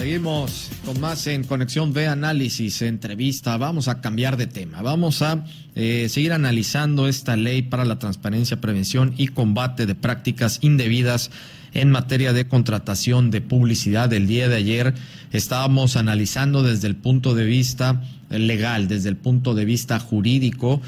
Seguimos con más en Conexión B Análisis, entrevista. Vamos a cambiar de tema. Vamos a eh, seguir analizando esta ley para la transparencia, prevención y combate de prácticas indebidas en materia de contratación de publicidad. El día de ayer estábamos analizando desde el punto de vista legal, desde el punto de vista jurídico,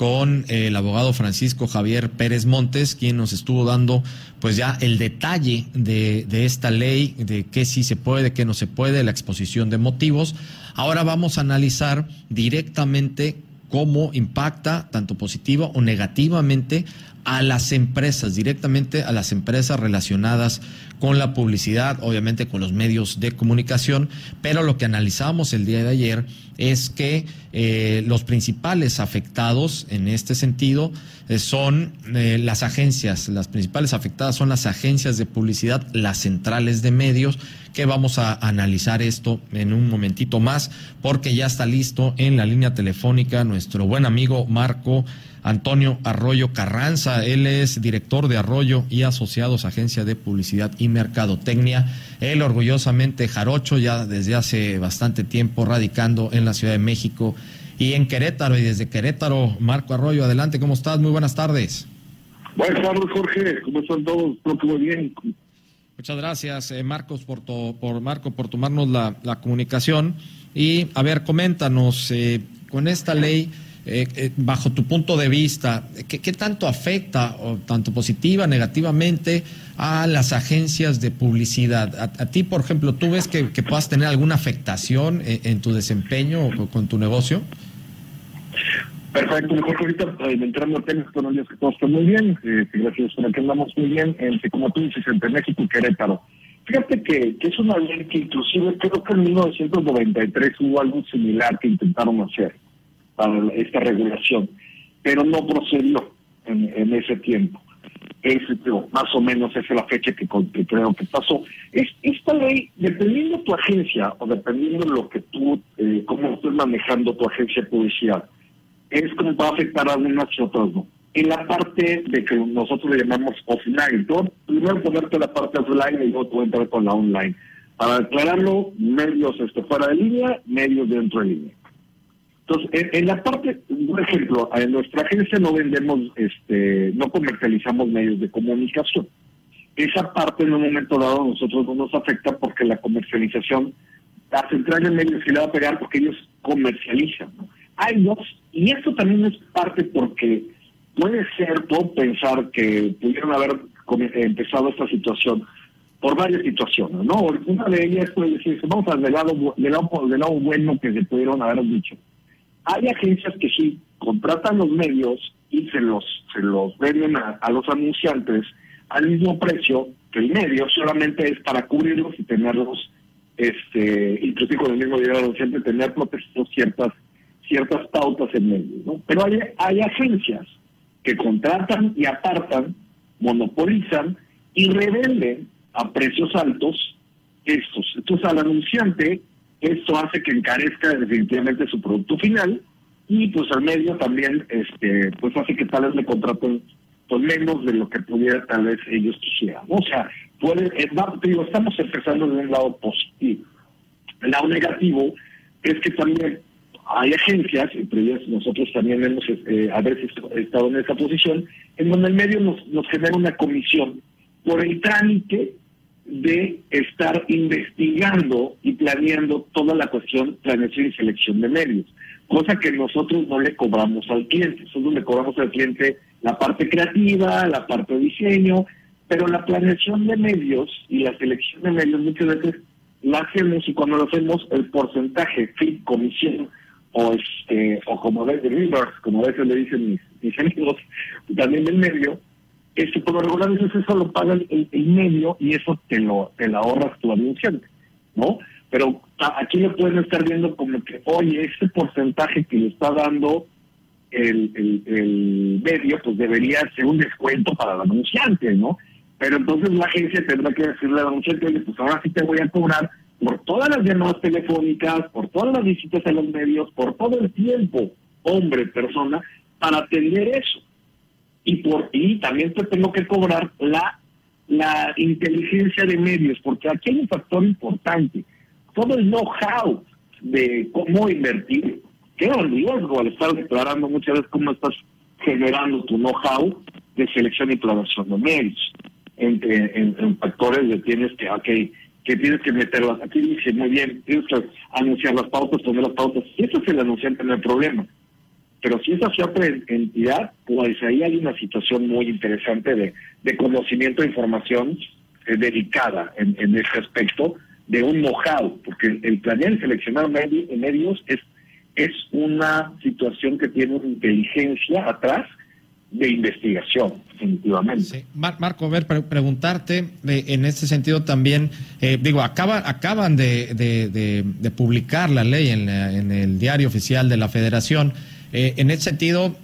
con el abogado Francisco Javier Pérez Montes, quien nos estuvo dando pues ya el detalle de, de, esta ley, de qué sí se puede, qué no se puede, la exposición de motivos. Ahora vamos a analizar directamente cómo impacta, tanto positiva o negativamente, a las empresas, directamente a las empresas relacionadas con la publicidad, obviamente con los medios de comunicación, pero lo que analizamos el día de ayer es que eh, los principales afectados en este sentido eh, son eh, las agencias, las principales afectadas son las agencias de publicidad, las centrales de medios, que vamos a analizar esto en un momentito más, porque ya está listo en la línea telefónica nuestro buen amigo Marco. Antonio Arroyo Carranza. Él es director de Arroyo y Asociados, Agencia de Publicidad y Mercadotecnia. Él orgullosamente jarocho ya desde hace bastante tiempo radicando en la Ciudad de México y en Querétaro. Y desde Querétaro, Marco Arroyo, adelante, ¿cómo estás? Muy buenas tardes. Buenas tardes, Jorge. ¿Cómo están todos? muy bien. Muchas gracias, eh, Marcos, por, por Marco, por tomarnos la, comunicación. Y, a ver, coméntanos, eh, con esta ley eh, eh, bajo tu punto de vista, ¿qué, tanto afecta, o tanto positiva, negativamente, a las agencias de publicidad? A, ti, por ejemplo, ¿tú ves que, puedas tener alguna afectación en, tu desempeño o con tu negocio? Perfecto, mejor que ahorita eh, entrando a temas con que todo está muy bien, eh, gracias por que andamos muy bien, entre, como tú dices, entre México y Querétaro. Fíjate que, que es una ley que inclusive creo que en 1993 hubo algo similar que intentaron hacer para esta regulación, pero no procedió en, ese tiempo. Es, más o menos esa es la fecha que, creo que pasó. Es, esta ley, dependiendo de tu agencia o dependiendo de lo que tú, eh, cómo estés manejando tu agencia de publicidad, es como va a afectar a unas y otras no. En la parte de que nosotros le llamamos offline, primero ponerte la parte offline y luego tú entrar con la online. Para declararlo, medios este, fuera de línea, medios dentro de línea. Entonces, en, la parte, por ejemplo, en nuestra agencia no vendemos, este, no comercializamos medios de comunicación. Esa parte en un momento dado a nosotros no nos afecta porque la comercialización, la central de medios se le va a pegar porque ellos comercializan. Hay dos, y esto también es parte porque puede ser, puedo pensar que pudieron haber empezado esta situación por varias situaciones, ¿no? Una de ellas puede decirse, vamos al lado, del lado, del lado bueno que se pudieron haber dicho hay agencias que sí contratan los medios y se los, se los venden a, los anunciantes al mismo precio que el medio, solamente es para cubrirlos y tenerlos, este, inclusive con el mismo dinero anunciante, tener protegidos ciertas, ciertas pautas en medio. ¿no? Pero hay, hay agencias que contratan y apartan, monopolizan y revenden a precios altos estos. Entonces al anunciante esto hace que encarezca definitivamente su producto final y pues al medio también este pues hace que tal vez le contraten pues menos de lo que pudiera tal vez ellos quisieran. O sea, puede, eh, digo, estamos empezando de un lado positivo. El lado negativo es que también hay agencias, entre ellas nosotros también hemos eh, a veces estado en esa posición, en donde el medio nos, nos genera una comisión por el trámite de estar investigando y planeando toda la cuestión planeación y selección de medios, cosa que nosotros no le cobramos al cliente, nosotros le cobramos al cliente la parte creativa, la parte de diseño, pero la planeación de medios y la selección de medios muchas veces la hacemos y cuando lo hacemos el porcentaje, fee, comisión o este o como de reverse, como a veces le dicen mis, mis amigos, también del medio, este, por lo regular eso lo paga el, medio y eso te lo, te ahorras tu anunciante, ¿no? Pero aquí le pueden estar viendo como que, oye, ese porcentaje que le está dando el, el, medio, pues debería ser un descuento para el anunciante, ¿no? Pero entonces la agencia tendrá que decirle al anunciante, oye, pues ahora sí te voy a cobrar por todas las llamadas telefónicas, por todas las visitas a los medios, por todo el tiempo, hombre, persona, para atender eso y por y también te tengo que cobrar la la inteligencia de medios, porque aquí hay un factor importante. todo el know-how de cómo invertir, en riesgo al estar declarando muchas veces cómo estás generando tu know-how de selección y planeación de medios. En, factores de tienes que, okay, que tienes que meterlas. Aquí dice, muy bien, tienes que anunciar las pautas, poner las pautas. Y eso es el anunciante, no hay problema. Pero si es hacia otra entidad, pues ahí hay una situación muy interesante de, de conocimiento e información eh, dedicada en, en este aspecto de un know porque el, planear y seleccionar medios es, es una situación que tiene una inteligencia atrás de investigación, definitivamente. Marco, a ver, preguntarte eh, en este sentido también, eh, digo, acaba, acaban de, de, publicar la ley en, en, el diario oficial de la Federación. Eh, en ese sentido,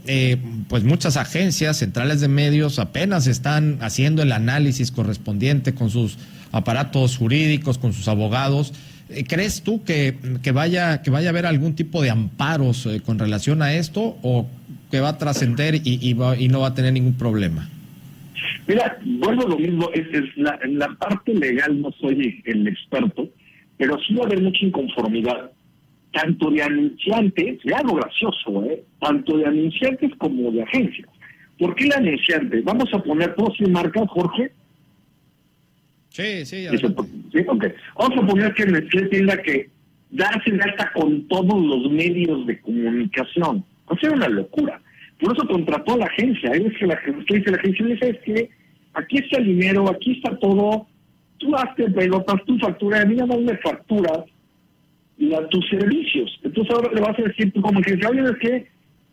pues muchas agencias centrales de medios apenas están haciendo el análisis correspondiente con sus aparatos jurídicos, con sus abogados. ¿Crees tú que, que, vaya, que vaya a haber algún tipo de amparos con relación a esto o que va a trascender y, y, no va a tener ningún problema? Mira, vuelvo a lo mismo, es, en la parte legal no soy el experto, pero sí va a haber mucha inconformidad, tanto de anunciantes, ya algo gracioso, ¿eh? tanto de anunciantes como de agencias. ¿Por qué el anunciante? Vamos a poner, ¿puedo sin marca, Jorge? Sí, sí, sí okay. Vamos a poner que el anunciante tenga que darse de alta con todos los medios de comunicación o sea, una locura. Por eso contrató a la agencia. Es que la, dice la agencia, dice, que aquí está el dinero, aquí está todo, tú hazte pelotas, tu factura, a mí nada más me facturas a tus servicios. Entonces ahora le vas a decir tú como agencia, oye, es que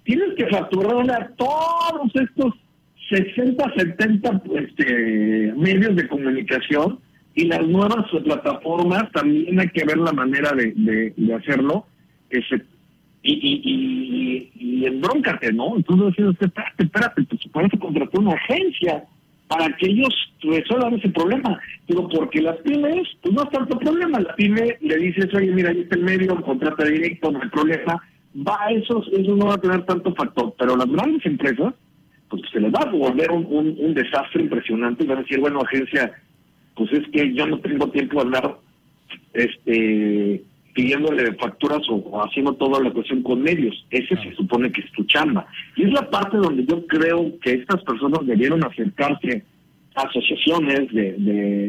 tienes que facturarle a todos estos 60, 70 este, medios de comunicación y las nuevas plataformas también hay que ver la manera de, hacerlo. Ese, y, y, y, embróncate, ¿no? Entonces, espérate, espérate, pues por eso contrató una agencia para que ellos resuelvan ese problema. Digo, porque las pymes, pues no es tanto problema. La pyme le dices, oye, mira, ahí está el medio, contrata directo, no hay problema. Va, eso, eso no va a tener tanto factor. Pero las grandes empresas, pues se les va a volver un, un, un desastre impresionante van a decir, bueno, agencia, pues es que yo no tengo tiempo de hablar este pidiéndole facturas o, haciendo toda la cuestión con medios. Ese se supone que es tu chamba. Y es la parte donde yo creo que estas personas debieron acercarse a asociaciones de,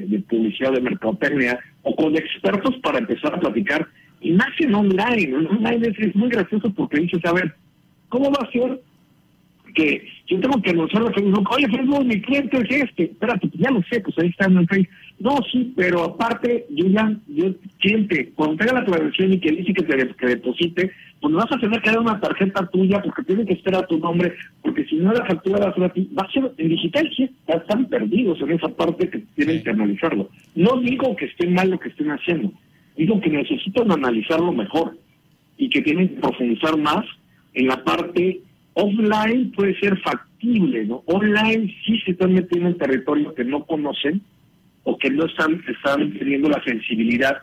de, publicidad de mercadotecnia o con expertos para empezar a platicar. Y más en online. Online es, es muy gracioso porque dices, a ver, ¿cómo va a ser que yo tengo que anunciar a Facebook, oye Facebook, mi cliente es este, espérate, pues ya lo sé, pues ahí está en el Facebook. No, sí, pero aparte, yo ya, yo, cliente, cuando tenga la transacción y que dice que te deposite, pues me vas a tener que dar una tarjeta tuya porque tiene que esperar tu nombre, porque si no la factura va a ser a ti, va a ser en digital, sí, están perdidos en esa parte que tienen que analizarlo. No digo que esté mal lo que estén haciendo, digo que necesitan analizarlo mejor y que tienen que profundizar más en la parte offline puede ser factible, ¿no? Online sí se están metiendo en territorio que no conocen o que no están, están teniendo la sensibilidad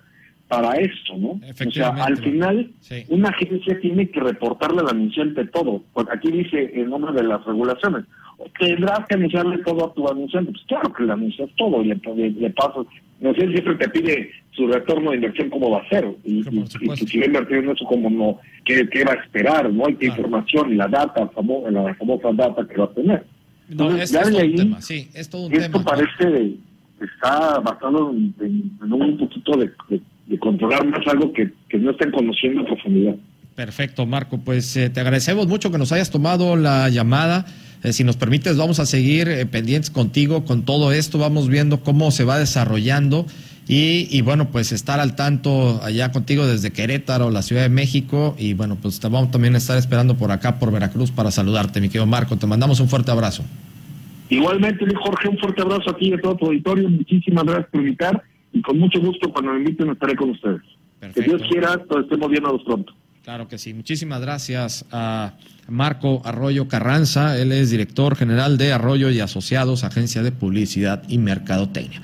para esto, ¿no? O sea, al final, una agencia tiene que reportarle al anunciante todo. Porque aquí dice el nombre de las regulaciones. Tendrás que anunciarle todo a tu anunciante. Pues claro que le anuncias todo y le, le, pasas. No sé, siempre te pide su retorno de inversión cómo va a ser. Y, y, si va a invertir en eso, como no, qué, qué va a esperar, ¿no? Hay qué información y la data, la famosa data que va a tener. No, es, todo un tema, sí, es todo un esto parece está basado en, un poquito de, controlar más algo que, no estén conociendo a profundidad. Perfecto, Marco. Pues eh, te agradecemos mucho que nos hayas tomado la llamada. Eh, si nos permites, vamos a seguir eh, pendientes contigo con todo esto. Vamos viendo cómo se va desarrollando. Y, y, bueno, pues estar al tanto allá contigo desde Querétaro, la Ciudad de México. Y bueno, pues te vamos también a estar esperando por acá, por Veracruz, para saludarte, mi querido Marco. Te mandamos un fuerte abrazo. Igualmente, Jorge, un fuerte abrazo aquí de todo tu auditorio. Muchísimas gracias por invitar y con mucho gusto cuando me inviten estaré con ustedes. Que Dios quiera, todos estemos bien a los pronto. Claro que sí. Muchísimas gracias a Marco Arroyo Carranza. Él es director general de Arroyo y Asociados, Agencia de Publicidad y Mercadotecnia.